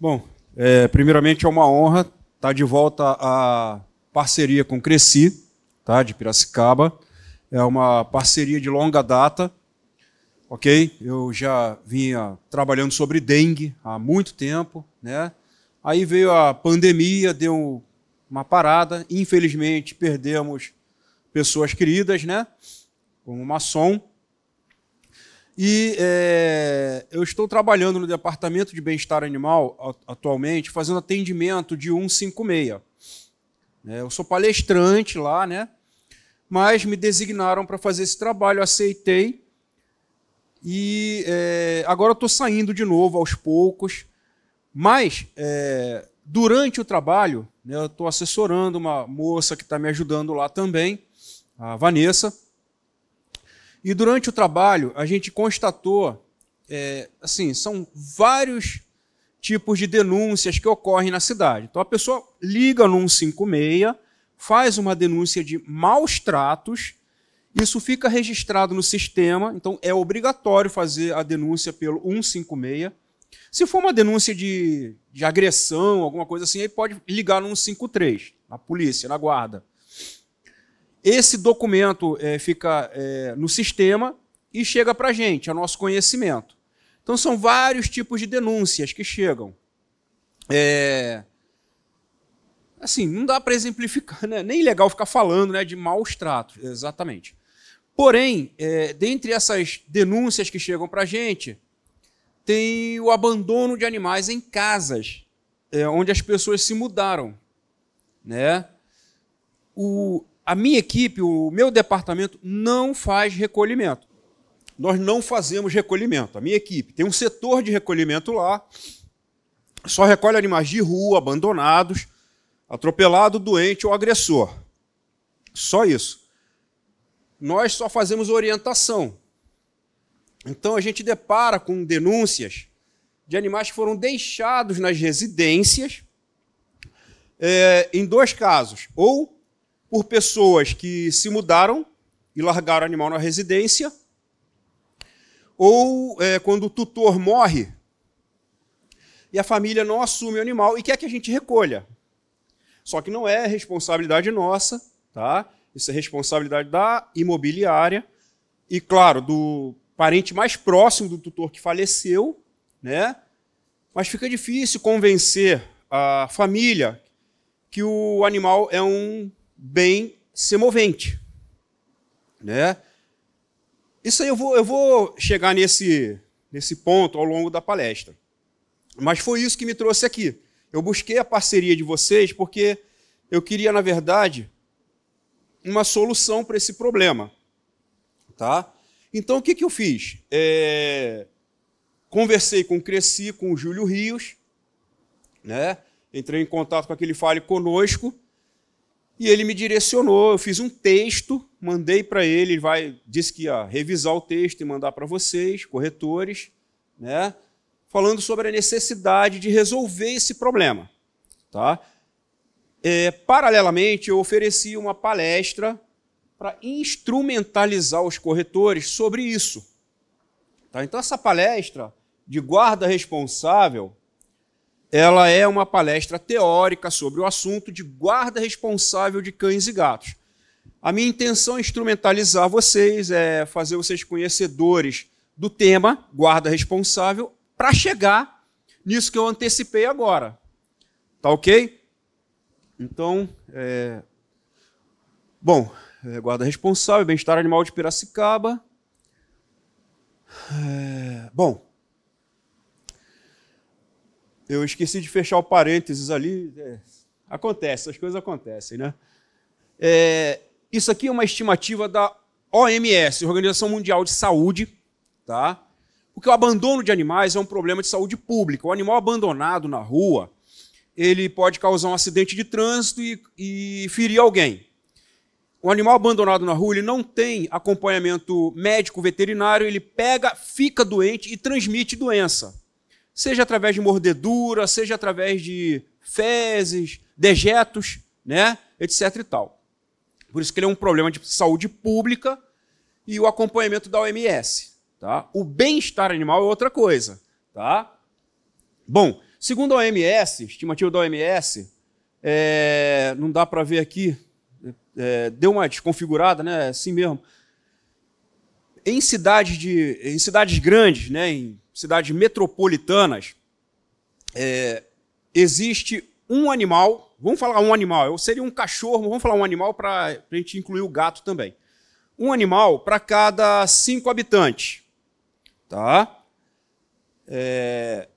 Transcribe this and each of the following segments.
Bom, é, primeiramente é uma honra estar de volta à parceria com Cresci, tá, de Piracicaba. É uma parceria de longa data, ok? Eu já vinha trabalhando sobre dengue há muito tempo, né? Aí veio a pandemia, deu uma parada. Infelizmente, perdemos pessoas queridas, né? Como maçom. E é, eu estou trabalhando no Departamento de Bem-Estar Animal atualmente, fazendo atendimento de 156. É, eu sou palestrante lá, né? Mas me designaram para fazer esse trabalho, aceitei. E é, agora estou saindo de novo aos poucos. Mas, é, durante o trabalho, né, eu estou assessorando uma moça que está me ajudando lá também, a Vanessa. E durante o trabalho, a gente constatou, é, assim, são vários tipos de denúncias que ocorrem na cidade. Então a pessoa liga no 156, faz uma denúncia de maus tratos, isso fica registrado no sistema, então é obrigatório fazer a denúncia pelo 156. Se for uma denúncia de, de agressão, alguma coisa assim, aí pode ligar no 153, na polícia, na guarda. Esse documento é, fica é, no sistema e chega para a gente, a nosso conhecimento. Então, são vários tipos de denúncias que chegam. É... Assim, não dá para exemplificar, né? nem legal ficar falando né, de maus tratos, exatamente. Porém, é, dentre essas denúncias que chegam para a gente, tem o abandono de animais em casas, é, onde as pessoas se mudaram. Né? O, a minha equipe, o meu departamento, não faz recolhimento. Nós não fazemos recolhimento. A minha equipe tem um setor de recolhimento lá, só recolhe animais de rua, abandonados, atropelado, doente ou agressor. Só isso. Nós só fazemos orientação. Então a gente depara com denúncias de animais que foram deixados nas residências, é, em dois casos. Ou por pessoas que se mudaram e largaram o animal na residência, ou é, quando o tutor morre e a família não assume o animal e quer que a gente recolha. Só que não é responsabilidade nossa, tá? Isso é responsabilidade da imobiliária e, claro, do parente mais próximo do tutor que faleceu, né? Mas fica difícil convencer a família que o animal é um bem semovente. Né? Isso aí eu vou, eu vou chegar nesse, nesse ponto ao longo da palestra. Mas foi isso que me trouxe aqui. Eu busquei a parceria de vocês porque eu queria, na verdade, uma solução para esse problema. Tá? Então, o que, que eu fiz? É... Conversei com o Cresci, com o Júlio Rios, né? entrei em contato com aquele Fale Conosco, e ele me direcionou, eu fiz um texto, mandei para ele, ele vai, disse que ia revisar o texto e mandar para vocês, corretores, né? falando sobre a necessidade de resolver esse problema. Tá? É, paralelamente, eu ofereci uma palestra para instrumentalizar os corretores sobre isso. Tá? Então, essa palestra de guarda responsável ela é uma palestra teórica sobre o assunto de guarda responsável de cães e gatos. A minha intenção é instrumentalizar vocês, é fazer vocês conhecedores do tema guarda responsável para chegar nisso que eu antecipei agora. Tá ok? Então, é... bom, é, guarda responsável, bem-estar animal de Piracicaba. É... Bom, eu esqueci de fechar o parênteses ali. É, acontece, as coisas acontecem, né? É, isso aqui é uma estimativa da OMS, Organização Mundial de Saúde, tá? Porque o abandono de animais é um problema de saúde pública. O animal abandonado na rua, ele pode causar um acidente de trânsito e, e ferir alguém. O animal abandonado na rua, ele não tem acompanhamento médico veterinário, ele pega, fica doente e transmite doença seja através de mordedura, seja através de fezes, dejetos, né, etc e tal. Por isso que ele é um problema de saúde pública e o acompanhamento da OMS, tá? O bem-estar animal é outra coisa, tá? Bom, Segundo a OMS, estimativa da OMS, é, não dá para ver aqui, é, deu uma desconfigurada, né? Assim mesmo. Em cidades, de, em cidades grandes, né, em cidades metropolitanas, é, existe um animal, vamos falar um animal, seria um cachorro, vamos falar um animal para a gente incluir o gato também. Um animal para cada cinco habitantes. Tá? É,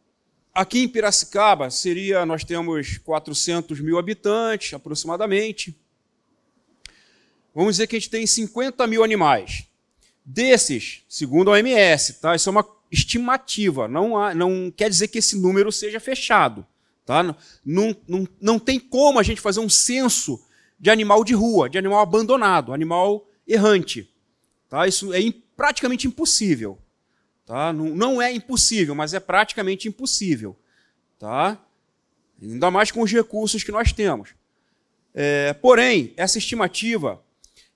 aqui em Piracicaba seria, nós temos 400 mil habitantes, aproximadamente. Vamos dizer que a gente tem 50 mil animais. Desses, segundo a OMS, tá? isso é uma estimativa, não, há, não quer dizer que esse número seja fechado. Tá? Não, não, não tem como a gente fazer um censo de animal de rua, de animal abandonado, animal errante. Tá? Isso é praticamente impossível. Tá? Não, não é impossível, mas é praticamente impossível. Tá? Ainda mais com os recursos que nós temos. É, porém, essa estimativa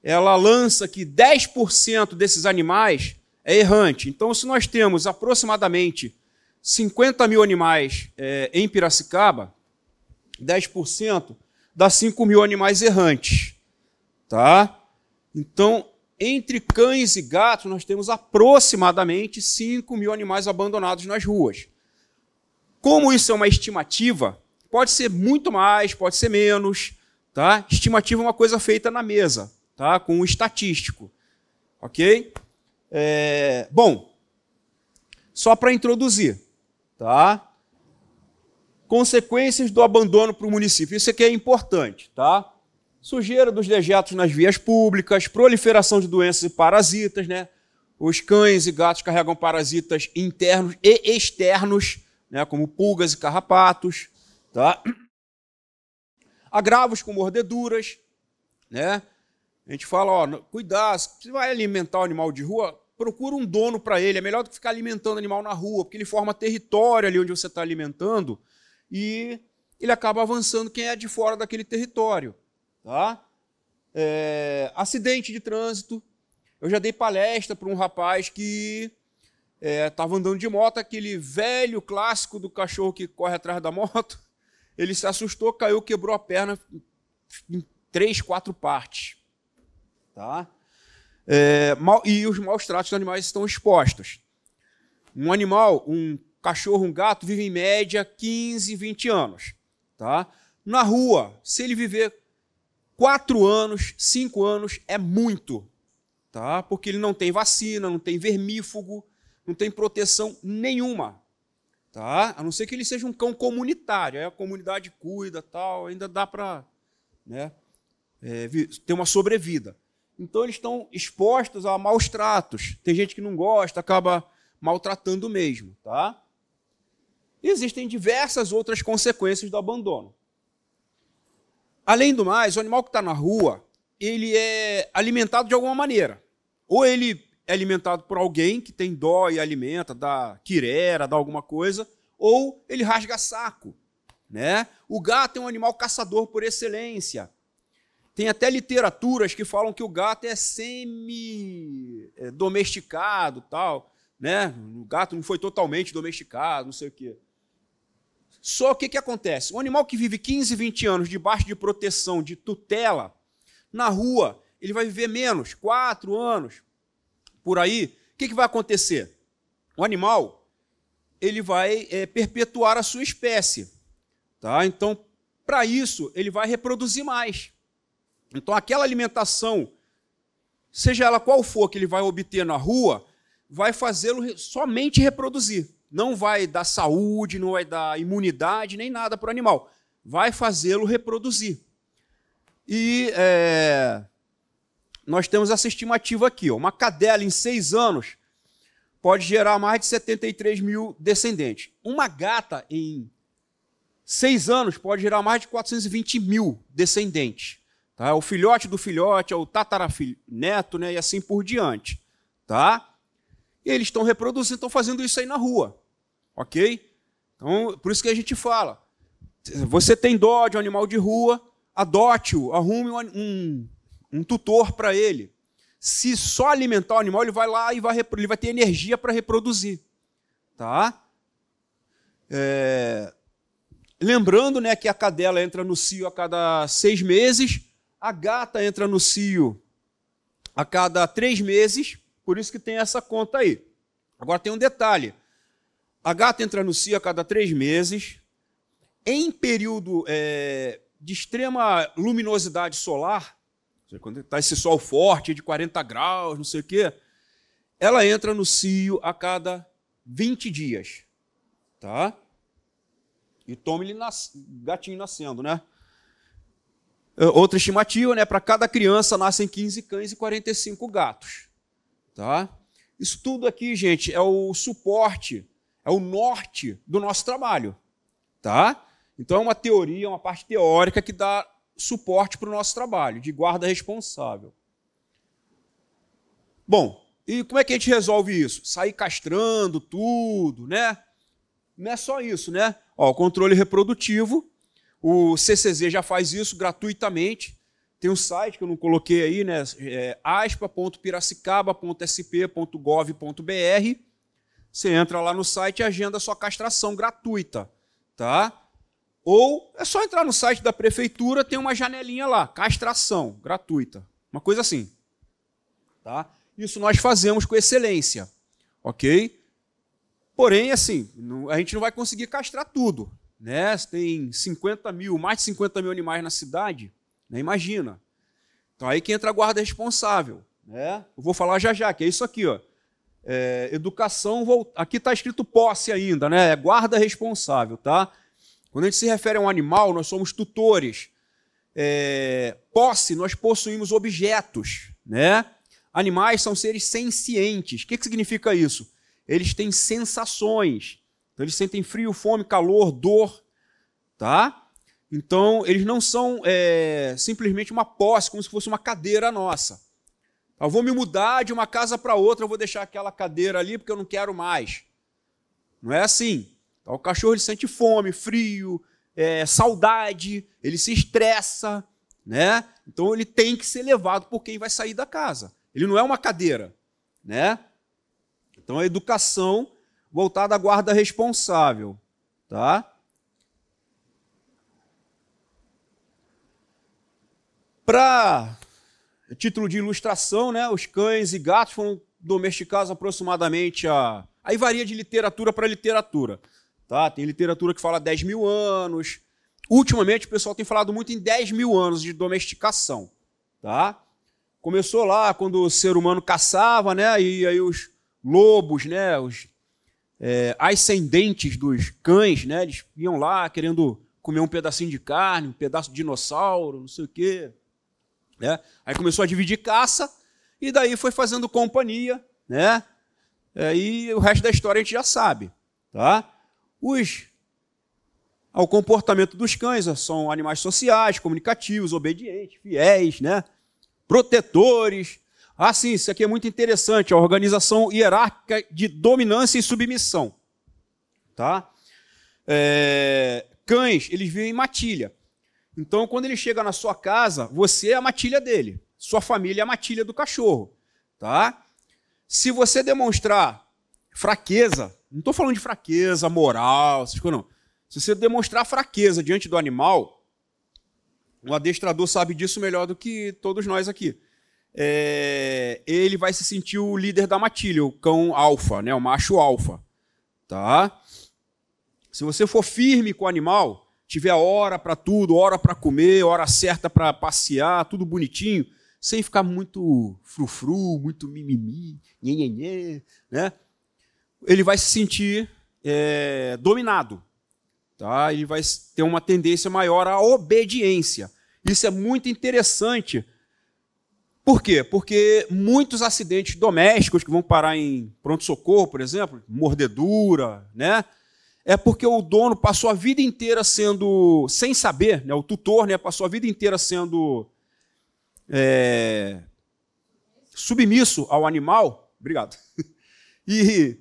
ela lança que 10% desses animais é errante. Então, se nós temos aproximadamente 50 mil animais é, em Piracicaba, 10% dá 5 mil animais errantes. Tá? Então, entre cães e gatos, nós temos aproximadamente 5 mil animais abandonados nas ruas. Como isso é uma estimativa, pode ser muito mais, pode ser menos. Tá? Estimativa é uma coisa feita na mesa, tá? com um estatístico. Ok? É... Bom, só para introduzir. Tá? Consequências do abandono para o município. Isso aqui é importante. Tá? sujeira dos dejetos nas vias públicas, proliferação de doenças e parasitas, né? Os cães e gatos carregam parasitas internos e externos, né, como pulgas e carrapatos, tá? Agravos com mordeduras, né? A gente fala, ó, cuidado, se vai alimentar o animal de rua, procura um dono para ele. É melhor do que ficar alimentando animal na rua, porque ele forma território ali onde você está alimentando e ele acaba avançando quem é de fora daquele território. Tá? É, acidente de trânsito. Eu já dei palestra para um rapaz que estava é, andando de moto, aquele velho clássico do cachorro que corre atrás da moto. Ele se assustou, caiu, quebrou a perna em três, quatro partes. Tá? É, mal, e os maus tratos dos animais estão expostos. Um animal, um cachorro, um gato, vive em média 15, 20 anos. Tá? Na rua, se ele viver Quatro anos, cinco anos é muito, tá? Porque ele não tem vacina, não tem vermífugo, não tem proteção nenhuma, tá? A não ser que ele seja um cão comunitário, aí a comunidade cuida, tal, ainda dá para, né, é, ter uma sobrevida. Então eles estão expostos a maus tratos. Tem gente que não gosta, acaba maltratando mesmo, tá? Existem diversas outras consequências do abandono. Além do mais, o animal que está na rua, ele é alimentado de alguma maneira. Ou ele é alimentado por alguém que tem dó e alimenta, dá quirera, dá alguma coisa, ou ele rasga saco. Né? O gato é um animal caçador por excelência. Tem até literaturas que falam que o gato é semi-domesticado, tal, né? O gato não foi totalmente domesticado, não sei o quê. Só que o que acontece? Um animal que vive 15, 20 anos debaixo de proteção, de tutela, na rua, ele vai viver menos, 4 anos, por aí. O que, que vai acontecer? O animal ele vai é, perpetuar a sua espécie. Tá? Então, para isso, ele vai reproduzir mais. Então, aquela alimentação, seja ela qual for que ele vai obter na rua, vai fazê-lo somente reproduzir não vai dar saúde, não vai dar imunidade, nem nada para o animal. Vai fazê-lo reproduzir. E é, nós temos essa estimativa aqui: ó, uma cadela em seis anos pode gerar mais de 73 mil descendentes. Uma gata em seis anos pode gerar mais de 420 mil descendentes. Tá? O filhote do filhote, é o tataraneto, né? e assim por diante. Tá? E eles estão reproduzindo, estão fazendo isso aí na rua. Ok? Então, por isso que a gente fala. Você tem dó de um animal de rua, adote-o, arrume um, um, um tutor para ele. Se só alimentar o animal, ele vai lá e vai, ele vai ter energia para reproduzir. Tá? É, lembrando né, que a cadela entra no cio a cada seis meses, a gata entra no cio a cada três meses, por isso que tem essa conta aí. Agora tem um detalhe: a gata entra no cio a cada três meses, em período é, de extrema luminosidade solar, quando está esse sol forte de 40 graus, não sei o quê, ela entra no cio a cada 20 dias. Tá? E tome-lhe nas... gatinho nascendo, né? É, outra estimativa, né? Para cada criança nascem 15 cães e 45 gatos. Tá? Isso tudo aqui, gente, é o suporte, é o norte do nosso trabalho. Tá? Então é uma teoria, uma parte teórica que dá suporte para o nosso trabalho, de guarda responsável. Bom, e como é que a gente resolve isso? Sair castrando tudo, né? Não é só isso, né? Ó, o controle reprodutivo, o CCZ já faz isso gratuitamente. Tem um site que eu não coloquei aí, né? É aspa.piracicaba.sp.gov.br. Você entra lá no site e agenda sua castração gratuita, tá? Ou é só entrar no site da prefeitura, tem uma janelinha lá, castração gratuita. Uma coisa assim, tá? Isso nós fazemos com excelência, ok? Porém, assim, a gente não vai conseguir castrar tudo. Né? Tem 50 mil, mais de 50 mil animais na cidade, né? imagina. Então aí que entra a guarda responsável. Né? Eu vou falar já já, que é isso aqui, ó. É, educação, aqui está escrito posse ainda, né? É guarda responsável, tá? Quando a gente se refere a um animal, nós somos tutores. É, posse, nós possuímos objetos, né? Animais são seres sencientes. O que, que significa isso? Eles têm sensações. Então, eles sentem frio, fome, calor, dor, tá? Então, eles não são é, simplesmente uma posse, como se fosse uma cadeira nossa. Eu vou me mudar de uma casa para outra, eu vou deixar aquela cadeira ali porque eu não quero mais. Não é assim. Então, o cachorro ele sente fome, frio, é, saudade, ele se estressa, né? Então ele tem que ser levado por quem vai sair da casa. Ele não é uma cadeira, né? Então a educação voltada à guarda responsável, tá? Para título de ilustração, né, os cães e gatos foram domesticados aproximadamente a. Aí varia de literatura para literatura. Tá? Tem literatura que fala 10 mil anos. Ultimamente o pessoal tem falado muito em 10 mil anos de domesticação. Tá? Começou lá quando o ser humano caçava, né? E aí os lobos, né? Os é, ascendentes dos cães, né? Eles iam lá querendo comer um pedacinho de carne, um pedaço de dinossauro, não sei o quê. Né? Aí começou a dividir caça e daí foi fazendo companhia, né? É, e o resto da história a gente já sabe, tá? Os o comportamento dos cães são animais sociais, comunicativos, obedientes, fiéis, né? protetores. Ah, sim, isso aqui é muito interessante, a organização hierárquica de dominância e submissão. Tá? É, cães, eles vivem em matilha. Então, quando ele chega na sua casa, você é a matilha dele. Sua família é a matilha do cachorro. Tá? Se você demonstrar fraqueza, não estou falando de fraqueza moral, não. Se você demonstrar fraqueza diante do animal, o adestrador sabe disso melhor do que todos nós aqui. É, ele vai se sentir o líder da matilha, o cão alfa, né, o macho alfa. Tá? Se você for firme com o animal, tiver hora para tudo, hora para comer, hora certa para passear, tudo bonitinho, sem ficar muito frufru, muito mimimi, nhenhenhê, né? Ele vai se sentir é, dominado, tá? Ele vai ter uma tendência maior à obediência. Isso é muito interessante. Por quê? Porque muitos acidentes domésticos que vão parar em pronto-socorro, por exemplo, mordedura, né? É porque o dono passou a vida inteira sendo, sem saber, né? o tutor né? passou a vida inteira sendo é, submisso ao animal. Obrigado. E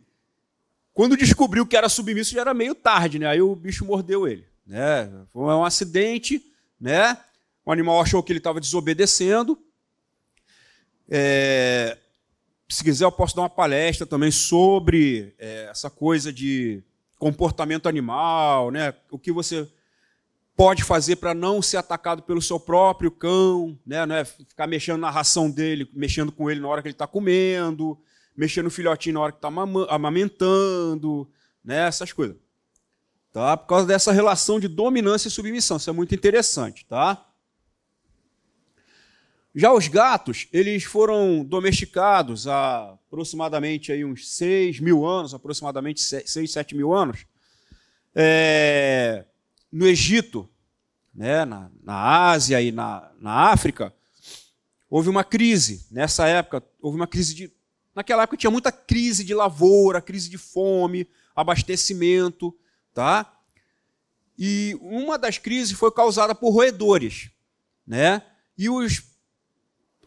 quando descobriu que era submisso já era meio tarde, né? Aí o bicho mordeu ele. Né? Foi um acidente, né? O animal achou que ele estava desobedecendo. É, se quiser, eu posso dar uma palestra também sobre é, essa coisa de comportamento animal, né? O que você pode fazer para não ser atacado pelo seu próprio cão, né? não é ficar mexendo na ração dele, mexendo com ele na hora que ele está comendo, mexendo no filhotinho na hora que está amamentando, né? essas coisas. Tá? Por causa dessa relação de dominância e submissão. Isso é muito interessante. Tá? Já os gatos, eles foram domesticados há aproximadamente aí uns 6 mil anos, aproximadamente 6, 7 mil anos, é, no Egito, né, na, na Ásia e na, na África, houve uma crise. Nessa época, houve uma crise de. Naquela época tinha muita crise de lavoura, crise de fome, abastecimento, tá? E uma das crises foi causada por roedores, né? E os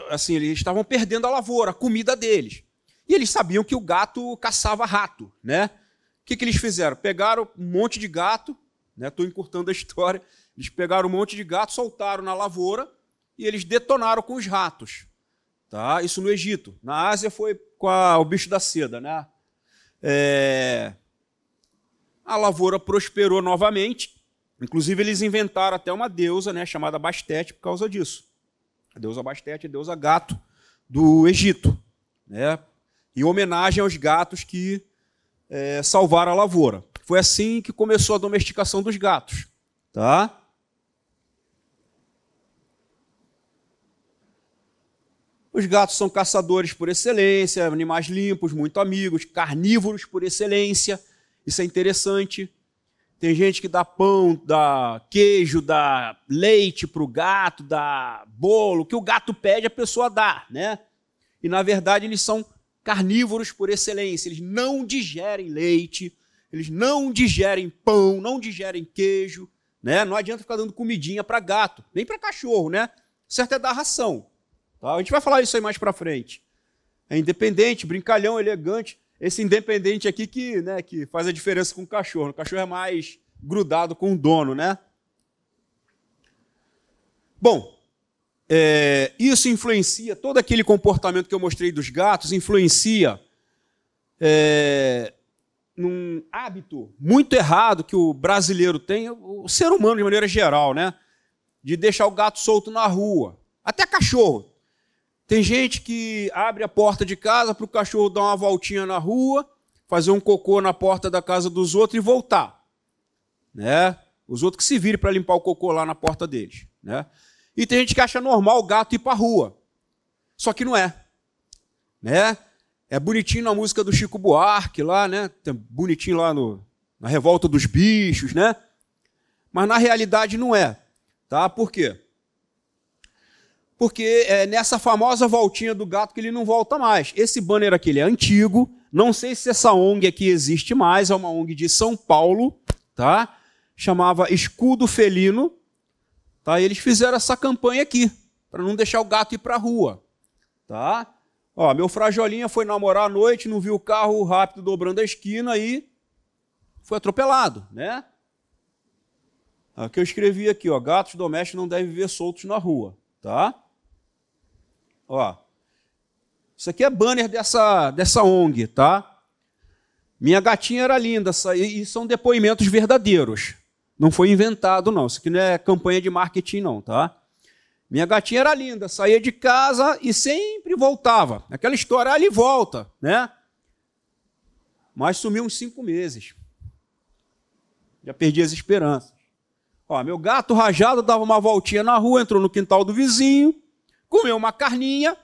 assim, eles estavam perdendo a lavoura, a comida deles. E eles sabiam que o gato caçava rato, né? O que, que eles fizeram? Pegaram um monte de gato, Estou né? encurtando a história. Eles pegaram um monte de gato, soltaram na lavoura e eles detonaram com os ratos. Tá? Isso no Egito. Na Ásia foi com a, o bicho da seda. Né? É... A lavoura prosperou novamente. Inclusive, eles inventaram até uma deusa né, chamada Bastete por causa disso. A deusa Bastete, a deusa gato do Egito. Né? Em homenagem aos gatos que é, salvaram a lavoura. Foi assim que começou a domesticação dos gatos, tá? Os gatos são caçadores por excelência, animais limpos, muito amigos, carnívoros por excelência. Isso é interessante. Tem gente que dá pão, dá queijo, dá leite para o gato, dá bolo. O que o gato pede, a pessoa dá, né? E na verdade eles são carnívoros por excelência. Eles não digerem leite, eles não digerem pão, não digerem queijo, né? Não adianta ficar dando comidinha para gato, nem para cachorro, né? Certo é dar ração. Tá? A gente vai falar isso aí mais para frente. É independente, brincalhão, elegante. Esse independente aqui que, né, que faz a diferença com o cachorro. O cachorro é mais grudado com o dono, né? Bom, é, isso influencia, todo aquele comportamento que eu mostrei dos gatos influencia é, num hábito muito errado que o brasileiro tem, o ser humano de maneira geral, né? De deixar o gato solto na rua. Até cachorro. Tem gente que abre a porta de casa para o cachorro dar uma voltinha na rua, fazer um cocô na porta da casa dos outros e voltar. Né? Os outros que se virem para limpar o cocô lá na porta deles. Né? E tem gente que acha normal o gato ir para a rua. Só que não é. Né? É bonitinho na música do Chico Buarque lá, né? Bonitinho lá no, na Revolta dos Bichos, né? Mas na realidade não é. Tá? Por quê? Porque é nessa famosa voltinha do gato que ele não volta mais. Esse banner aqui é antigo. Não sei se essa ONG aqui existe mais. É uma ONG de São Paulo, tá? Chamava Escudo Felino. Tá? E eles fizeram essa campanha aqui para não deixar o gato ir para a rua, tá? Ó, meu frajolinha foi namorar à noite, não viu o carro rápido dobrando a esquina e foi atropelado, né? Aqui eu escrevi aqui, ó, gatos domésticos não devem viver soltos na rua, tá? Ó, isso aqui é banner dessa, dessa ONG, tá? Minha gatinha era linda, e são depoimentos verdadeiros. Não foi inventado, não. Isso aqui não é campanha de marketing, não, tá? Minha gatinha era linda, saía de casa e sempre voltava. Aquela história, ali volta, né? Mas sumiu uns cinco meses. Já perdi as esperanças. Ó, meu gato rajado dava uma voltinha na rua, entrou no quintal do vizinho, comeu uma carninha,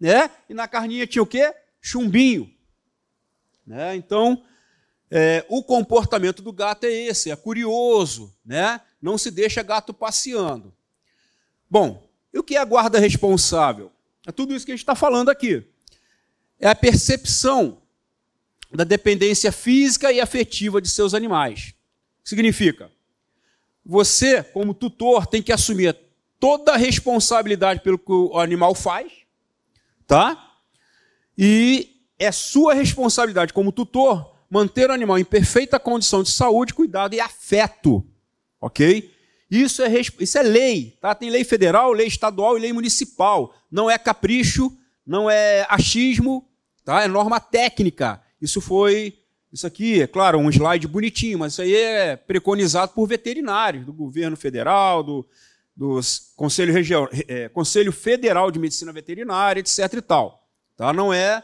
né? E na carninha tinha o quê? Chumbinho. Né? Então, é, o comportamento do gato é esse, é curioso, né? Não se deixa gato passeando. Bom, e o que é a guarda responsável? É tudo isso que a gente está falando aqui. É a percepção da dependência física e afetiva de seus animais. Significa, você, como tutor, tem que assumir toda a responsabilidade pelo que o animal faz, tá? E é sua responsabilidade como tutor manter o animal em perfeita condição de saúde, cuidado e afeto, ok? Isso é, isso é lei, tá? Tem lei federal, lei estadual e lei municipal. Não é capricho, não é achismo, tá? É norma técnica. Isso foi Isso aqui, é claro, um slide bonitinho, mas isso aí é preconizado por veterinários do governo federal, do, do Conselho, Região, é, Conselho Federal de Medicina Veterinária, etc. e tal. Tá? Não é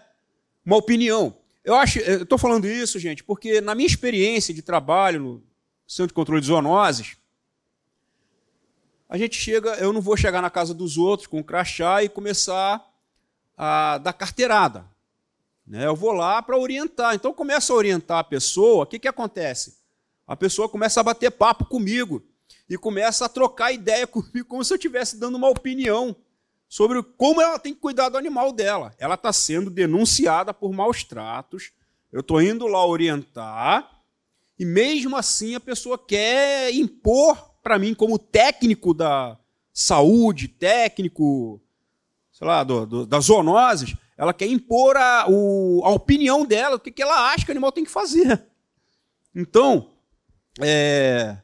uma opinião. Eu acho, estou falando isso, gente, porque na minha experiência de trabalho no Centro de Controle de Zoonoses, a gente chega, eu não vou chegar na casa dos outros com um crachá e começar a dar carteirada. Né? Eu vou lá para orientar. Então, começo a orientar a pessoa, o que, que acontece? A pessoa começa a bater papo comigo e começa a trocar ideia comigo como se eu estivesse dando uma opinião sobre como ela tem que cuidar do animal dela. Ela está sendo denunciada por maus tratos. Eu estou indo lá orientar e mesmo assim a pessoa quer impor para mim como técnico da saúde, técnico, sei lá, do, do, das zoonoses, ela quer impor a, o, a opinião dela, o que, que ela acha que o animal tem que fazer. Então, é,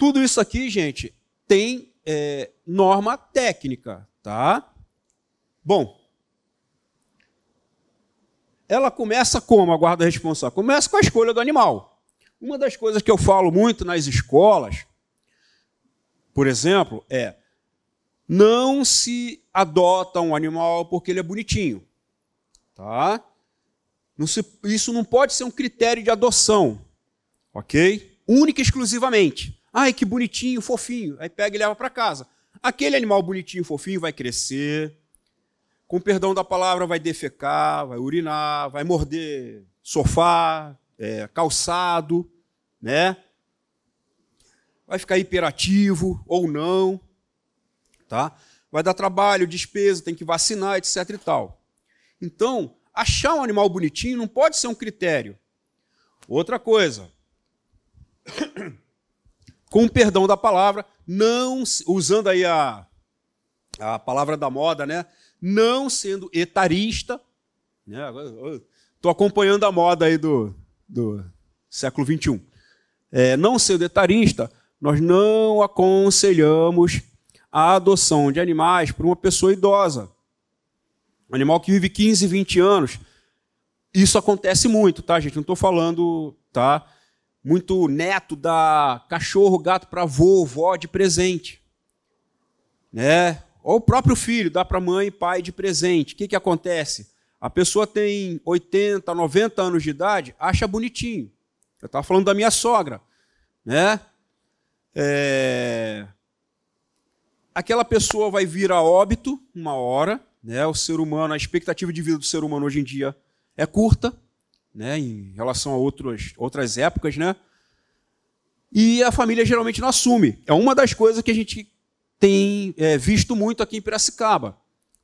tudo isso aqui, gente, tem é, norma técnica, tá? Bom, ela começa como a guarda responsável? Começa com a escolha do animal. Uma das coisas que eu falo muito nas escolas, por exemplo, é não se adota um animal porque ele é bonitinho. Tá? Não se, isso não pode ser um critério de adoção. Ok? Única e exclusivamente. Ai, que bonitinho, fofinho. Aí pega e leva para casa. Aquele animal bonitinho, fofinho vai crescer. Com perdão da palavra, vai defecar, vai urinar, vai morder sofá, é, calçado, né? Vai ficar hiperativo ou não tá? Vai dar trabalho, despesa, tem que vacinar, etc e tal. Então, achar um animal bonitinho não pode ser um critério. Outra coisa, com perdão da palavra, não usando aí a, a palavra da moda, né? Não sendo etarista, né? Estou acompanhando a moda aí do, do século XXI. É, não sendo etarista, nós não aconselhamos a adoção de animais por uma pessoa idosa. Um animal que vive 15, 20 anos. Isso acontece muito, tá, gente? Não estou falando, tá? Muito neto dá cachorro, gato para avô, vó de presente. Né? Ou o próprio filho dá para mãe e pai de presente. O que, que acontece? A pessoa tem 80, 90 anos de idade, acha bonitinho. Eu estava falando da minha sogra. Né? É aquela pessoa vai vir a óbito uma hora, né? O ser humano, a expectativa de vida do ser humano hoje em dia é curta, né? Em relação a outros, outras épocas, né? E a família geralmente não assume. É uma das coisas que a gente tem é, visto muito aqui em Piracicaba,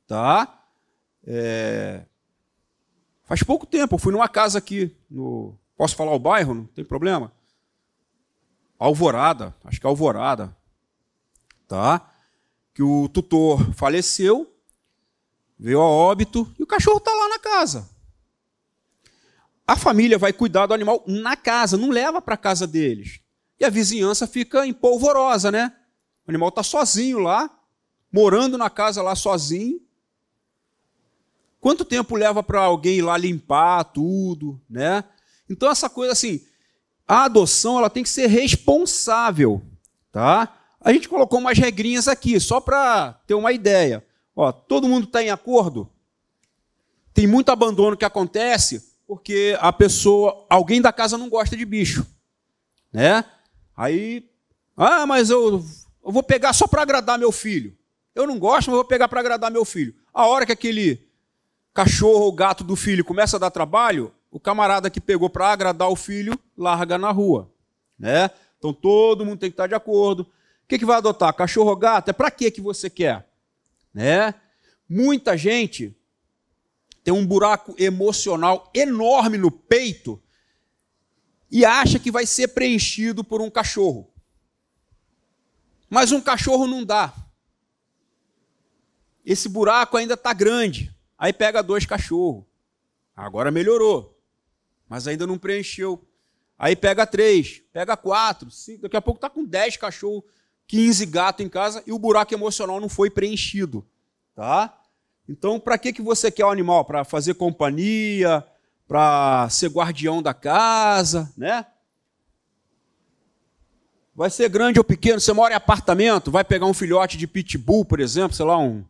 tá? É... Faz pouco tempo, eu fui numa casa aqui, no... posso falar o bairro? Não tem problema? Alvorada, acho que é Alvorada, tá? que o tutor faleceu, veio a óbito e o cachorro está lá na casa. A família vai cuidar do animal na casa, não leva para a casa deles. E a vizinhança fica empolvorosa, né? O animal está sozinho lá, morando na casa lá sozinho. Quanto tempo leva para alguém ir lá limpar tudo, né? Então essa coisa assim, a adoção ela tem que ser responsável, tá? A gente colocou umas regrinhas aqui, só para ter uma ideia. Ó, todo mundo está em acordo? Tem muito abandono que acontece porque a pessoa, alguém da casa não gosta de bicho, né? Aí, ah, mas eu, eu vou pegar só para agradar meu filho. Eu não gosto, mas vou pegar para agradar meu filho. A hora que aquele cachorro ou gato do filho começa a dar trabalho, o camarada que pegou para agradar o filho larga na rua, né? Então todo mundo tem que estar de acordo. O que, que vai adotar? Cachorro ou gato? É para que que você quer? Né? Muita gente tem um buraco emocional enorme no peito e acha que vai ser preenchido por um cachorro. Mas um cachorro não dá. Esse buraco ainda está grande. Aí pega dois cachorros. Agora melhorou. Mas ainda não preencheu. Aí pega três, pega quatro, cinco, daqui a pouco está com dez cachorros 15 gatos em casa e o buraco emocional não foi preenchido, tá? Então, para que, que você quer o animal? Para fazer companhia, para ser guardião da casa, né? Vai ser grande ou pequeno, você mora em apartamento, vai pegar um filhote de pitbull, por exemplo, sei lá, um,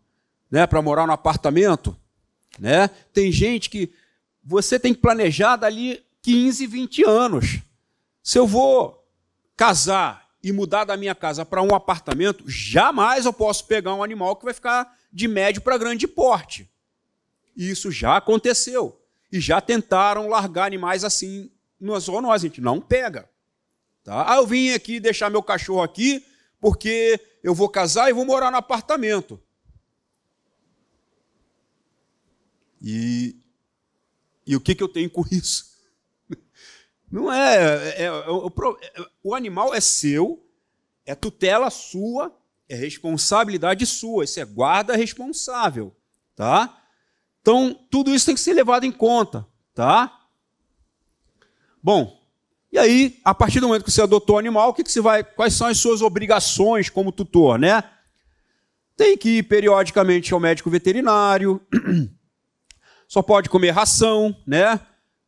né, para morar no apartamento, né? Tem gente que você tem que planejar dali 15, 20 anos. Se eu vou casar e mudar da minha casa para um apartamento, jamais eu posso pegar um animal que vai ficar de médio para grande porte. Isso já aconteceu. E já tentaram largar animais assim no zoonose. A gente não pega. Tá? Ah, eu vim aqui deixar meu cachorro aqui porque eu vou casar e vou morar no apartamento. E, e o que, que eu tenho com isso? Não é, é, é, é o animal é seu, é tutela sua, é responsabilidade sua, isso é guarda responsável, tá? Então, tudo isso tem que ser levado em conta, tá? Bom, e aí, a partir do momento que você adotou o animal, o que, que você vai, quais são as suas obrigações como tutor, né? Tem que ir periodicamente ao médico veterinário, só pode comer ração, né?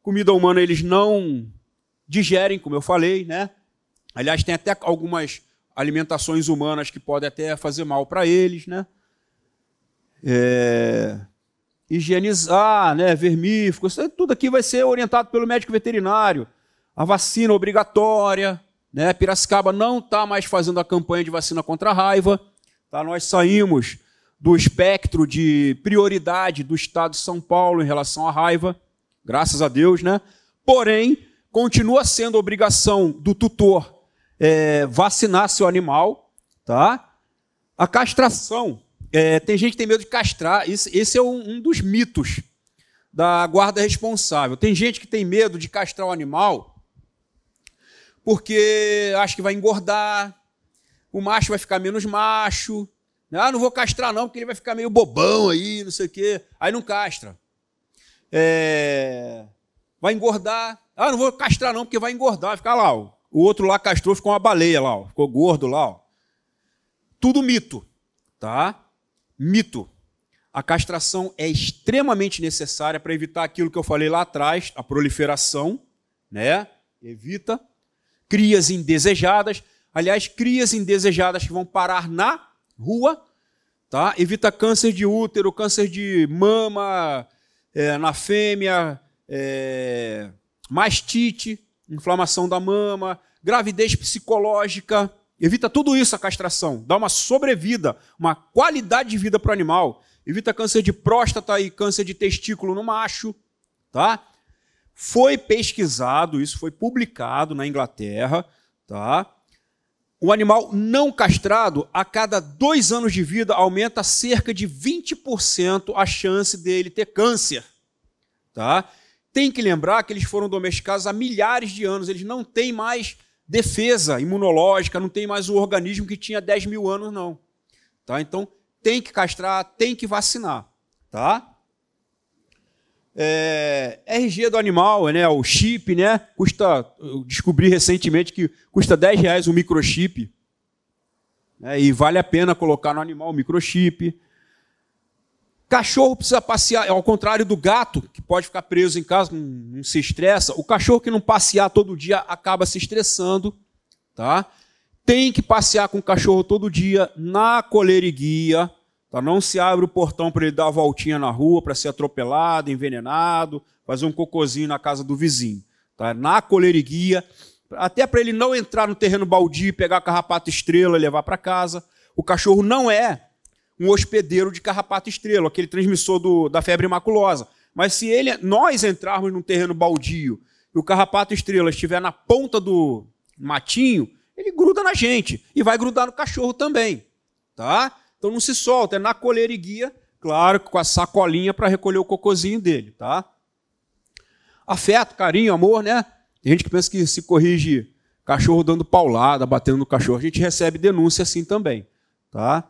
Comida humana eles não digerem, como eu falei, né? Aliás, tem até algumas alimentações humanas que podem até fazer mal para eles, né? É... Higienizar, né? Vermífugos, tudo aqui vai ser orientado pelo médico veterinário a vacina obrigatória, né? Piracicaba não está mais fazendo a campanha de vacina contra a raiva. Tá? Nós saímos do espectro de prioridade do Estado de São Paulo em relação à raiva, graças a Deus, né? Porém, continua sendo obrigação do tutor é, vacinar seu animal, tá? A castração, é, tem gente que tem medo de castrar, esse, esse é um, um dos mitos da guarda responsável. Tem gente que tem medo de castrar o animal porque acha que vai engordar, o macho vai ficar menos macho. Ah, não vou castrar não, porque ele vai ficar meio bobão aí, não sei o quê. Aí não castra. É... Vai engordar. Ah, não vou castrar não, porque vai engordar. Vai ficar lá, ó. O outro lá castrou, ficou uma baleia lá, ó. ficou gordo lá. Ó. Tudo mito, tá? Mito. A castração é extremamente necessária para evitar aquilo que eu falei lá atrás, a proliferação, né? Evita crias indesejadas. Aliás, crias indesejadas que vão parar na rua, tá? Evita câncer de útero, câncer de mama é, na fêmea, é, mastite, inflamação da mama, gravidez psicológica. Evita tudo isso a castração. Dá uma sobrevida, uma qualidade de vida para o animal. Evita câncer de próstata e câncer de testículo no macho, tá? Foi pesquisado, isso foi publicado na Inglaterra, tá? O animal não castrado, a cada dois anos de vida, aumenta cerca de 20% a chance dele ter câncer. Tá? Tem que lembrar que eles foram domesticados há milhares de anos, eles não têm mais defesa imunológica, não tem mais o organismo que tinha 10 mil anos, não. Tá? Então, tem que castrar, tem que vacinar. Tá? É, RG do animal, né, o chip, né, custa, eu descobri recentemente que custa 10 reais um microchip. Né, e vale a pena colocar no animal o microchip. Cachorro precisa passear, ao contrário do gato, que pode ficar preso em casa, não, não se estressa. O cachorro que não passear todo dia acaba se estressando. Tá? Tem que passear com o cachorro todo dia na coleira e guia Tá? Não se abre o portão para ele dar a voltinha na rua, para ser atropelado, envenenado, fazer um cocôzinho na casa do vizinho. Tá? Na coleiriguia, até para ele não entrar no terreno baldio, pegar a carrapato estrela e levar para casa. O cachorro não é um hospedeiro de carrapato estrela, aquele transmissor do, da febre maculosa. Mas se ele, nós entrarmos num terreno baldio e o carrapato estrela estiver na ponta do matinho, ele gruda na gente e vai grudar no cachorro também, tá? Então não se solta, é na coleira e guia, claro, com a sacolinha para recolher o cocôzinho dele, tá? Afeto, carinho, amor, né? Tem gente que pensa que se corrige cachorro dando paulada, batendo no cachorro. A gente recebe denúncia assim também, tá?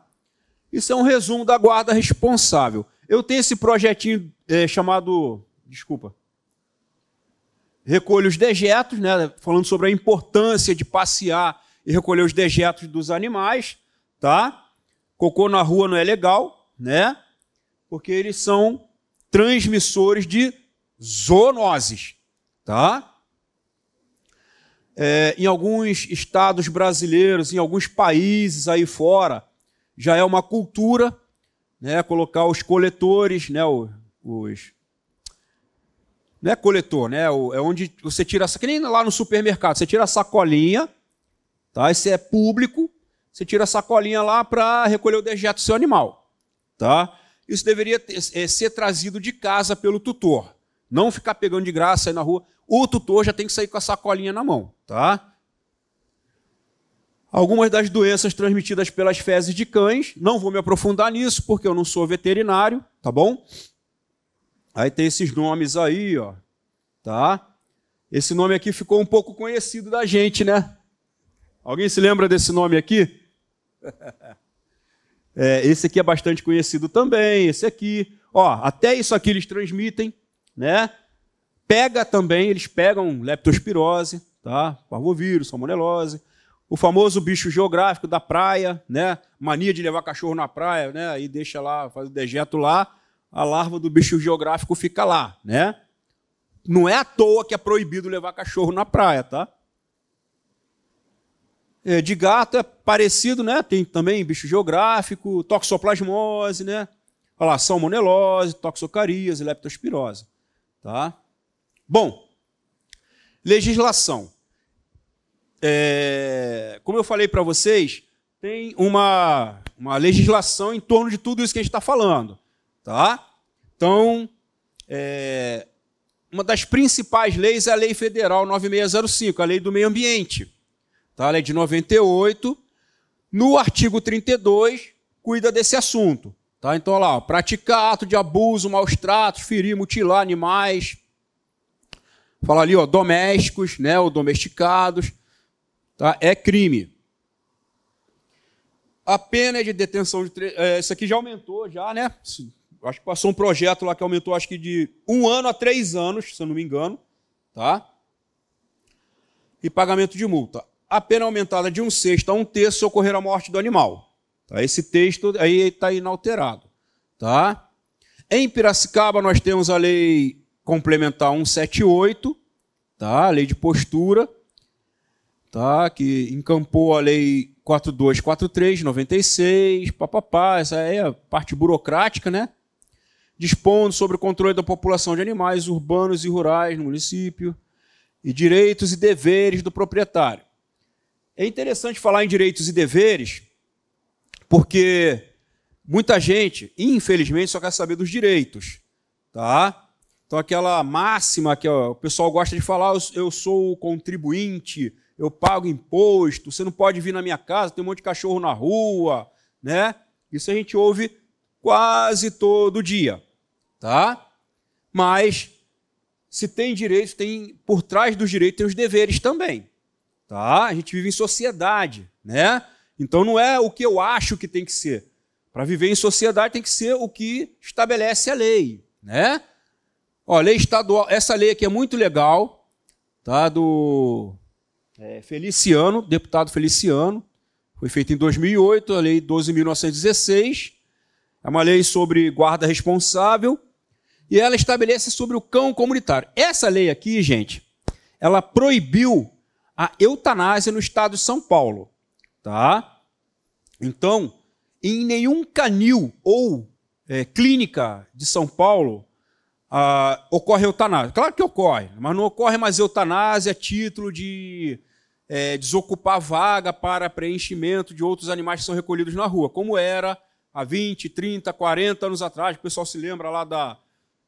Isso é um resumo da guarda responsável. Eu tenho esse projetinho é, chamado, desculpa, recolho os dejetos, né? Falando sobre a importância de passear e recolher os dejetos dos animais, tá? Cocô na rua não é legal, né? Porque eles são transmissores de zoonoses, tá? É, em alguns estados brasileiros, em alguns países aí fora, já é uma cultura, né, colocar os coletores, né, os, não é coletor, né, é onde você tira, que nem lá no supermercado, você tira a sacolinha, tá? Esse é público, você tira a sacolinha lá para recolher o dejeto do seu animal, tá? Isso deveria ter, é, ser trazido de casa pelo tutor, não ficar pegando de graça aí na rua. O tutor já tem que sair com a sacolinha na mão, tá? Algumas das doenças transmitidas pelas fezes de cães, não vou me aprofundar nisso porque eu não sou veterinário, tá bom? Aí tem esses nomes aí, ó, tá? Esse nome aqui ficou um pouco conhecido da gente, né? Alguém se lembra desse nome aqui? É, esse aqui é bastante conhecido também, esse aqui. Ó, até isso aqui eles transmitem, né? Pega também, eles pegam leptospirose, tá? Parvovírus, salmonelose o famoso bicho geográfico da praia, né? Mania de levar cachorro na praia, né? Aí deixa lá, faz o dejeto lá, a larva do bicho geográfico fica lá, né? Não é à toa que é proibido levar cachorro na praia, tá? É, de gato é parecido, né? Tem também bicho geográfico, toxoplasmose, né? Olha lá, salmonelose, toxocarias, leptospirose, tá? Bom, legislação é, como eu falei para vocês, tem uma, uma legislação em torno de tudo isso que a gente está falando. Tá? Então, é, uma das principais leis é a Lei Federal 9605, a Lei do Meio Ambiente. Tá? A lei de 98. No artigo 32, cuida desse assunto. Tá? Então, olha lá, praticar ato de abuso, maus tratos, ferir, mutilar animais. Fala ali, ó, domésticos, né, ou domesticados tá? é crime. A pena é de detenção de. É, isso aqui já aumentou, já, né? Acho que passou um projeto lá que aumentou, acho que de um ano a três anos, se eu não me engano. Tá? E pagamento de multa. A pena aumentada de um sexto a um terço se ocorrer a morte do animal. Tá? Esse texto aí está inalterado. Tá? Em Piracicaba, nós temos a lei complementar 178, tá? a lei de postura, tá? que encampou a Lei 4243, 96, papapá, essa é a parte burocrática, né? dispondo sobre o controle da população de animais urbanos e rurais no município, e direitos e deveres do proprietário. É interessante falar em direitos e deveres, porque muita gente, infelizmente, só quer saber dos direitos. Tá? Então, aquela máxima que ó, o pessoal gosta de falar, eu sou o contribuinte, eu pago imposto, você não pode vir na minha casa, tem um monte de cachorro na rua, né? Isso a gente ouve quase todo dia, tá? Mas se tem direitos, tem por trás dos direitos tem os deveres também, tá? A gente vive em sociedade, né? Então não é o que eu acho que tem que ser. Para viver em sociedade tem que ser o que estabelece a lei, né? Ó, lei estadual, essa lei aqui é muito legal, tá? Do é, Feliciano, deputado Feliciano, foi feita em 2008, a Lei 12.916, é uma lei sobre guarda responsável, e ela estabelece sobre o cão comunitário. Essa lei aqui, gente, ela proibiu a eutanásia no estado de São Paulo. Tá? Então, em nenhum canil ou é, clínica de São Paulo ah, ocorre eutanásia. Claro que ocorre, mas não ocorre mais eutanásia a título de é, desocupar vaga para preenchimento de outros animais que são recolhidos na rua, como era há 20, 30, 40 anos atrás. O pessoal se lembra lá da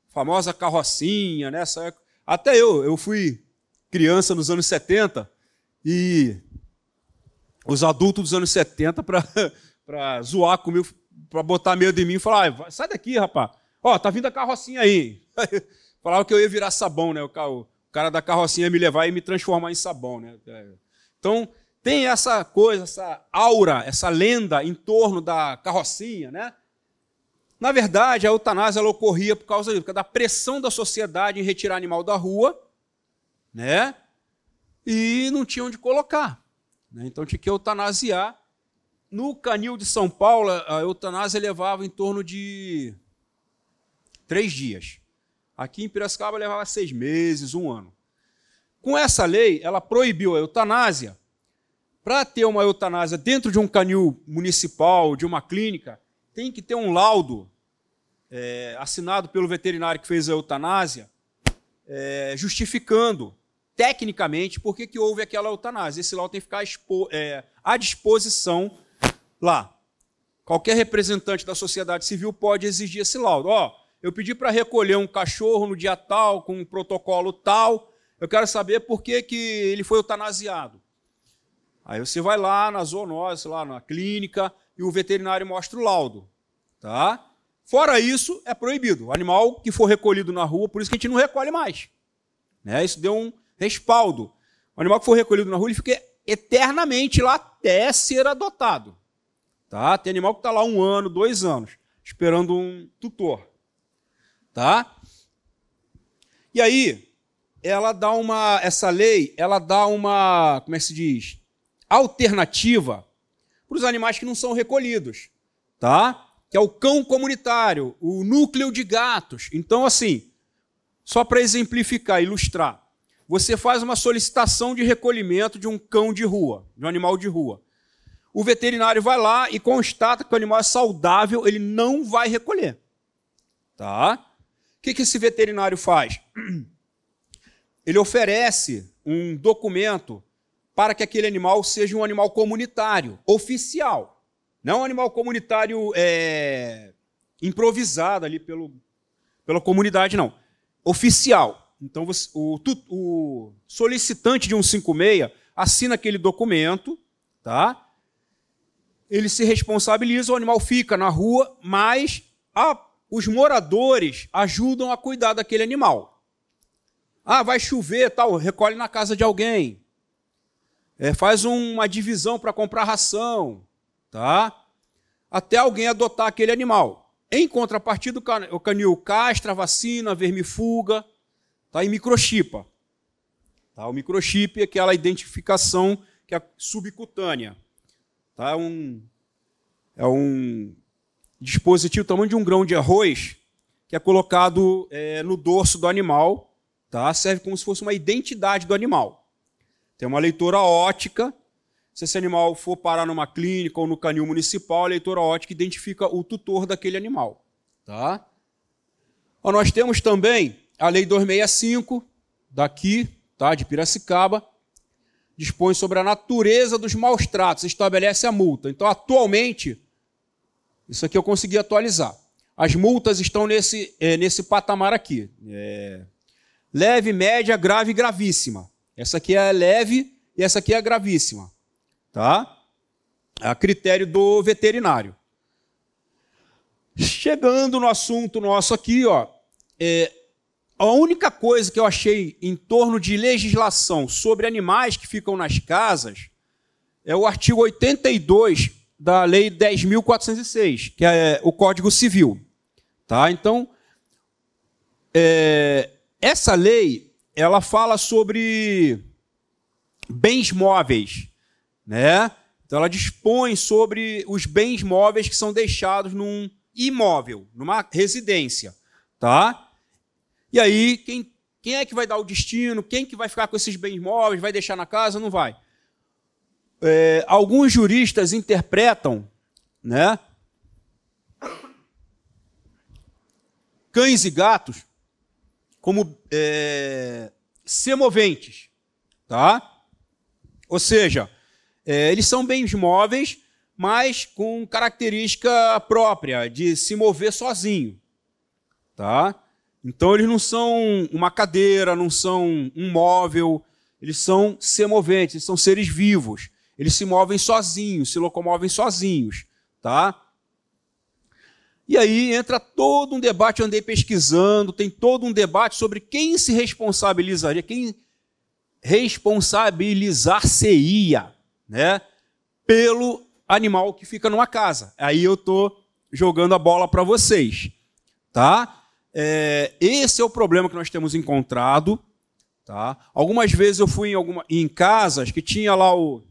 famosa carrocinha, nessa época. Até eu, eu fui criança nos anos 70 e os adultos dos anos 70 para zoar comigo, para botar medo em mim e falar: ah, sai daqui, rapaz. Ó, tá vindo a carrocinha aí. Falava que eu ia virar sabão, né? O cara da carrocinha me levar e me transformar em sabão, né? Então, tem essa coisa, essa aura, essa lenda em torno da carrocinha, né? Na verdade, a eutanásia ela ocorria por causa, disso, por causa da pressão da sociedade em retirar animal da rua, né? E não tinha onde colocar. Né? Então tinha que eutanasiar. No canil de São Paulo, a eutanásia levava em torno de três dias. Aqui em Piracicaba levava seis meses, um ano. Com essa lei, ela proibiu a eutanásia. Para ter uma eutanásia dentro de um canil municipal, de uma clínica, tem que ter um laudo é, assinado pelo veterinário que fez a eutanásia, é, justificando tecnicamente por que, houve aquela eutanásia. Esse laudo tem que ficar é, à disposição lá. Qualquer representante da sociedade civil pode exigir esse laudo. Ó, eu pedi para recolher um cachorro no dia tal, com um protocolo tal, eu quero saber por que, que ele foi eutanasiado. Aí você vai lá na zoonose, lá na clínica, e o veterinário mostra o laudo. Tá? Fora isso, é proibido. O animal que for recolhido na rua, por isso que a gente não recolhe mais. Né? Isso deu um respaldo. O animal que for recolhido na rua, ele fica eternamente lá até ser adotado. Tá? Tem animal que está lá um ano, dois anos, esperando um tutor. Tá? E aí, ela dá uma, essa lei, ela dá uma, como é que se diz? Alternativa para os animais que não são recolhidos, tá? Que é o cão comunitário, o núcleo de gatos. Então, assim, só para exemplificar, ilustrar, você faz uma solicitação de recolhimento de um cão de rua, de um animal de rua. O veterinário vai lá e constata que o animal é saudável, ele não vai recolher. Tá? O que, que esse veterinário faz? ele oferece um documento para que aquele animal seja um animal comunitário, oficial. Não um animal comunitário é, improvisado ali pelo, pela comunidade, não. Oficial. Então, você, o, o, solicitante de 156 assina aquele documento, tá? ele se responsabiliza, o animal fica na rua, mas a, os moradores ajudam a cuidar daquele animal. Ah, vai chover, tal, recolhe na casa de alguém. É, faz uma divisão para comprar ração, tá? Até alguém adotar aquele animal. Em contrapartida, o canil castra, vacina, vermifuga, tá? E microchipa. Tá? O microchip é aquela identificação que é subcutânea. Tá? É um, é um dispositivo tamanho de um grão de arroz que é colocado é, no dorso do animal Tá? Serve como se fosse uma identidade do animal. Tem uma leitora ótica. Se esse animal for parar numa clínica ou no canil municipal, a leitora ótica identifica o tutor daquele animal. Tá? Ó, nós temos também a Lei 265, daqui, tá? de Piracicaba, dispõe sobre a natureza dos maus tratos, estabelece a multa. Então, atualmente, isso aqui eu consegui atualizar. As multas estão nesse, é, nesse patamar aqui. É, leve, média, grave e gravíssima. Essa aqui é leve e essa aqui é gravíssima. Tá? A critério do veterinário. Chegando no assunto nosso aqui, ó, é, a única coisa que eu achei em torno de legislação sobre animais que ficam nas casas é o artigo 82 da Lei 10.406, que é o Código Civil. Tá? Então, é, essa lei, ela fala sobre bens móveis, né? Então ela dispõe sobre os bens móveis que são deixados num imóvel, numa residência, tá? E aí quem, quem é que vai dar o destino? Quem que vai ficar com esses bens móveis? Vai deixar na casa? Não vai. É, alguns juristas interpretam, né? Cães e gatos como é, semoventes, tá? Ou seja, é, eles são bens móveis, mas com característica própria de se mover sozinho, tá? Então eles não são uma cadeira, não são um móvel, eles são semoventes, eles são seres vivos. Eles se movem sozinhos, se locomovem sozinhos, tá? E aí entra todo um debate, eu andei pesquisando, tem todo um debate sobre quem se responsabilizaria, quem responsabilizar-se-ia né, pelo animal que fica numa casa. Aí eu estou jogando a bola para vocês. Tá? É, esse é o problema que nós temos encontrado. Tá? Algumas vezes eu fui em, alguma, em casas que tinha lá o,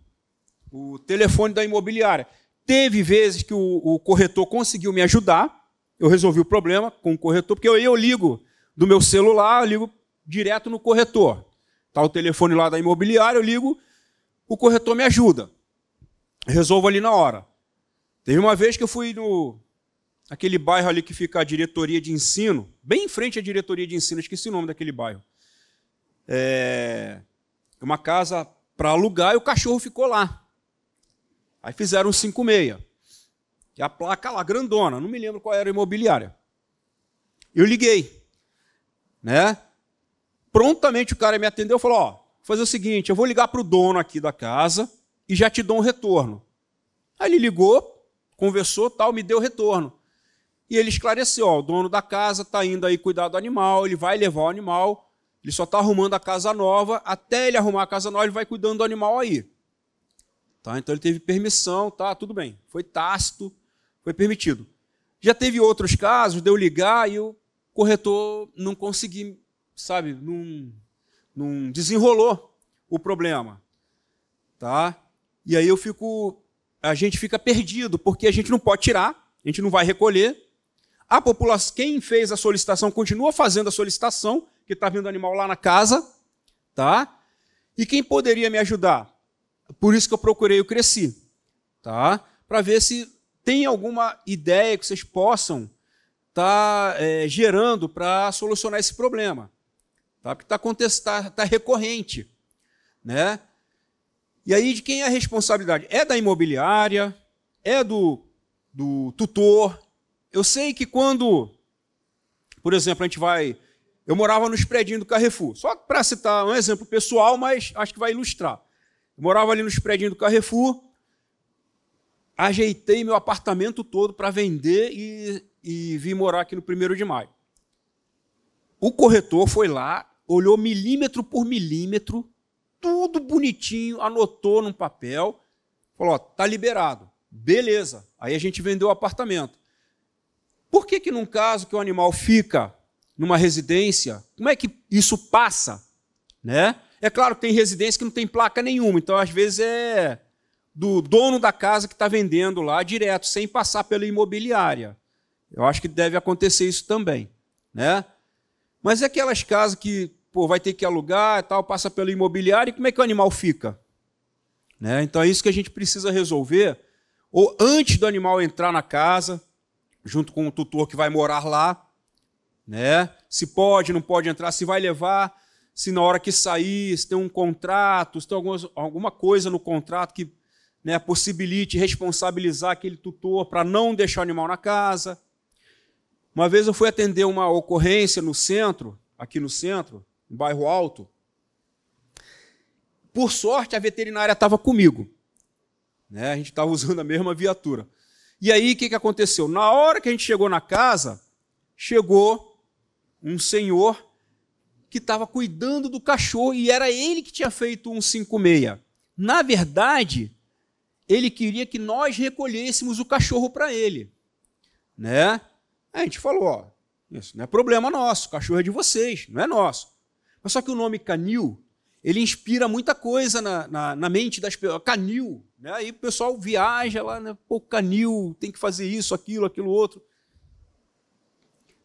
o telefone da imobiliária. Teve vezes que o, o corretor conseguiu me ajudar, eu resolvi o problema com o corretor, porque eu, eu ligo do meu celular, eu ligo direto no corretor. Está o telefone lá da imobiliária, eu ligo, o corretor me ajuda. Resolvo ali na hora. Teve uma vez que eu fui no aquele bairro ali que fica a diretoria de ensino, bem em frente à diretoria de ensino, esqueci o nome daquele bairro. É uma casa para alugar e o cachorro ficou lá. Aí fizeram um 56. E a placa lá, grandona, não me lembro qual era a imobiliária. Eu liguei, né? Prontamente o cara me atendeu e falou: Ó, vou fazer o seguinte, eu vou ligar para o dono aqui da casa e já te dou um retorno. Aí ele ligou, conversou, tal, me deu retorno. E ele esclareceu: ó, o dono da casa está indo aí cuidar do animal, ele vai levar o animal, ele só está arrumando a casa nova, até ele arrumar a casa nova, ele vai cuidando do animal aí. Tá? Então ele teve permissão, tá, tudo bem. Foi tácito, foi permitido. Já teve outros casos de ligar e o corretor não conseguir, sabe, não, não desenrolou o problema. Tá? E aí eu fico, a gente fica perdido, porque a gente não pode tirar, a gente não vai recolher. A população, quem fez a solicitação continua fazendo a solicitação, que está vendo animal lá na casa, tá? E quem poderia me ajudar? Por isso que eu procurei o Cresci, tá? Para ver se tem alguma ideia que vocês possam estar tá, é, gerando para solucionar esse problema. Tá? Porque está tá, tá recorrente. Né? E aí, de quem é a responsabilidade? É da imobiliária? É do, do tutor? Eu sei que quando, por exemplo, a gente vai. Eu morava nos prédios do Carrefour. Só para citar um exemplo pessoal, mas acho que vai ilustrar. Eu morava ali nos prédios do Carrefour ajeitei meu apartamento todo para vender e, e vim morar aqui no primeiro de maio. O corretor foi lá, olhou milímetro por milímetro, tudo bonitinho, anotou num papel, falou: ó, tá liberado. Beleza. Aí a gente vendeu o apartamento. Por que que num caso que o animal fica numa residência, como é que isso passa, né? É claro que tem residência que não tem placa nenhuma, então às vezes é do dono da casa que está vendendo lá direto, sem passar pela imobiliária. Eu acho que deve acontecer isso também. Né? Mas é aquelas casas que pô, vai ter que alugar e tal, passa pela imobiliária, e como é que o animal fica? Né? Então é isso que a gente precisa resolver, ou antes do animal entrar na casa, junto com o tutor que vai morar lá, né? se pode, não pode entrar, se vai levar, se na hora que sair, se tem um contrato, se tem alguma coisa no contrato que né, possibilite responsabilizar aquele tutor para não deixar o animal na casa. Uma vez eu fui atender uma ocorrência no centro, aqui no centro, no bairro Alto. Por sorte, a veterinária estava comigo. Né? A gente estava usando a mesma viatura. E aí, o que, que aconteceu? Na hora que a gente chegou na casa, chegou um senhor que estava cuidando do cachorro e era ele que tinha feito um 56. Na verdade, ele queria que nós recolhêssemos o cachorro para ele. Né? A gente falou, ó, isso não é problema nosso, o cachorro é de vocês, não é nosso. Mas só que o nome canil, ele inspira muita coisa na, na, na mente das pessoas. Canil, né? aí o pessoal viaja lá, né? pô, canil, tem que fazer isso, aquilo, aquilo outro.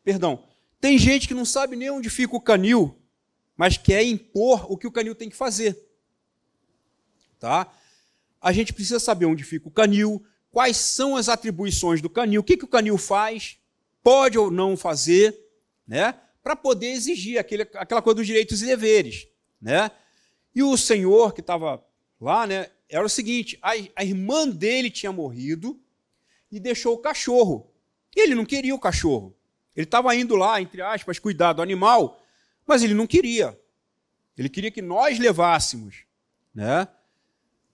Perdão, tem gente que não sabe nem onde fica o canil, mas quer impor o que o canil tem que fazer. Tá? a gente precisa saber onde fica o canil, quais são as atribuições do canil, o que, que o canil faz, pode ou não fazer, né? para poder exigir aquele, aquela coisa dos direitos e deveres. Né? E o senhor que estava lá, né, era o seguinte: a, a irmã dele tinha morrido e deixou o cachorro. E ele não queria o cachorro. Ele estava indo lá, entre aspas, cuidar do animal, mas ele não queria. Ele queria que nós levássemos. Né?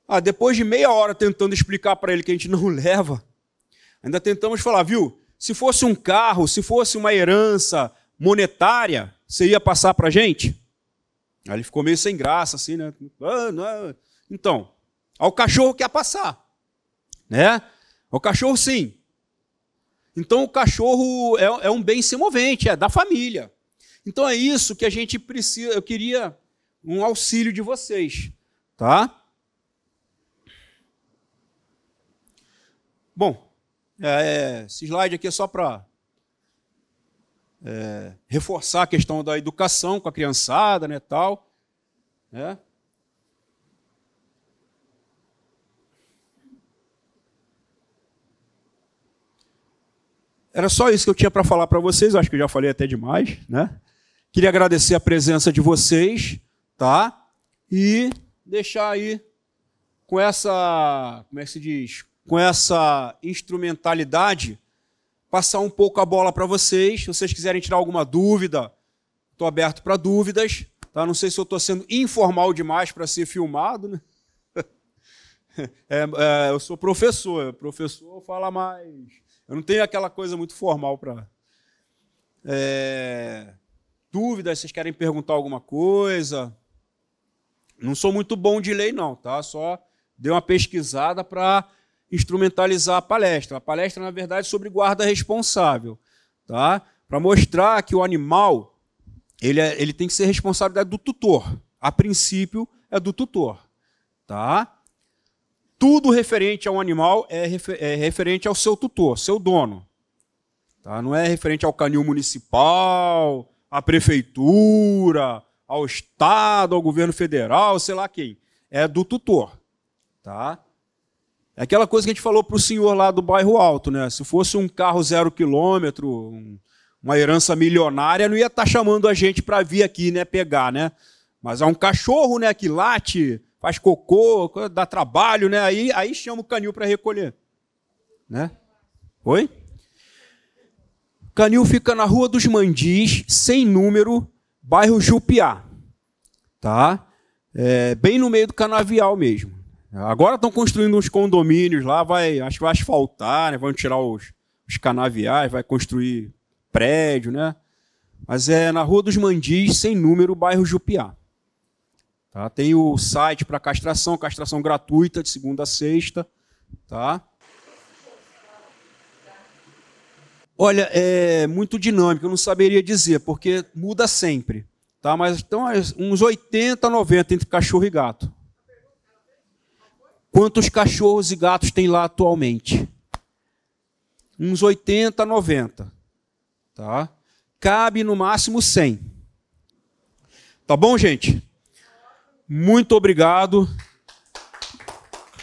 Ah, depois de meia hora tentando explicar para ele que a gente não leva, ainda tentamos falar, viu? Se fosse um carro, se fosse uma herança monetária, você ia passar para a gente? Aí ele ficou meio sem graça, assim, né? Ah, não. Então, ao cachorro quer passar, né? O cachorro sim. Então o cachorro é, é um bem semovente, é da família. Então é isso que a gente precisa. Eu queria um auxílio de vocês, tá? Bom, é, esse slide aqui é só para é, reforçar a questão da educação com a criançada, né, tal. Né? Era só isso que eu tinha para falar para vocês, acho que eu já falei até demais, né? Queria agradecer a presença de vocês, tá? E deixar aí com essa, como é que se diz? Com essa instrumentalidade, passar um pouco a bola para vocês. Se vocês quiserem tirar alguma dúvida, estou aberto para dúvidas. Tá? Não sei se eu estou sendo informal demais para ser filmado, né? É, é, eu sou professor, professor fala mais eu não tenho aquela coisa muito formal para. É... Dúvidas, vocês querem perguntar alguma coisa? Não sou muito bom de lei, não, tá? Só dei uma pesquisada para instrumentalizar a palestra. A palestra, na verdade, é sobre guarda responsável, tá? Para mostrar que o animal ele, é, ele tem que ser responsabilidade do tutor. A princípio, é do tutor, tá? Tudo referente a um animal é, refer é referente ao seu tutor, seu dono. Tá? Não é referente ao canil municipal, à prefeitura, ao Estado, ao governo federal, sei lá quem. É do tutor. Tá? É aquela coisa que a gente falou para o senhor lá do bairro Alto, né? Se fosse um carro zero quilômetro, um, uma herança milionária, não ia estar tá chamando a gente para vir aqui, né, pegar, né? Mas é um cachorro, né, que late, faz cocô, dá trabalho, né? Aí, aí chama o canil para recolher. Né? Oi? Canil fica na Rua dos Mandis, sem número, bairro Jupiá. Tá? É, bem no meio do canavial mesmo. Agora estão construindo uns condomínios lá, vai, acho que vai asfaltar, né? vão tirar os, os canaviais, vai construir prédio, né? Mas é na Rua dos Mandis, sem número, bairro Jupiá. Tá? Tem o site para castração, castração gratuita de segunda a sexta. Tá? Olha, é muito dinâmico, eu não saberia dizer, porque muda sempre. Tá? Mas estão uns 80, 90 entre cachorro e gato. Quantos cachorros e gatos tem lá atualmente? Uns 80, 90. Tá? Cabe no máximo 100. Tá bom, gente? Muito obrigado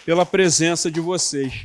pela presença de vocês.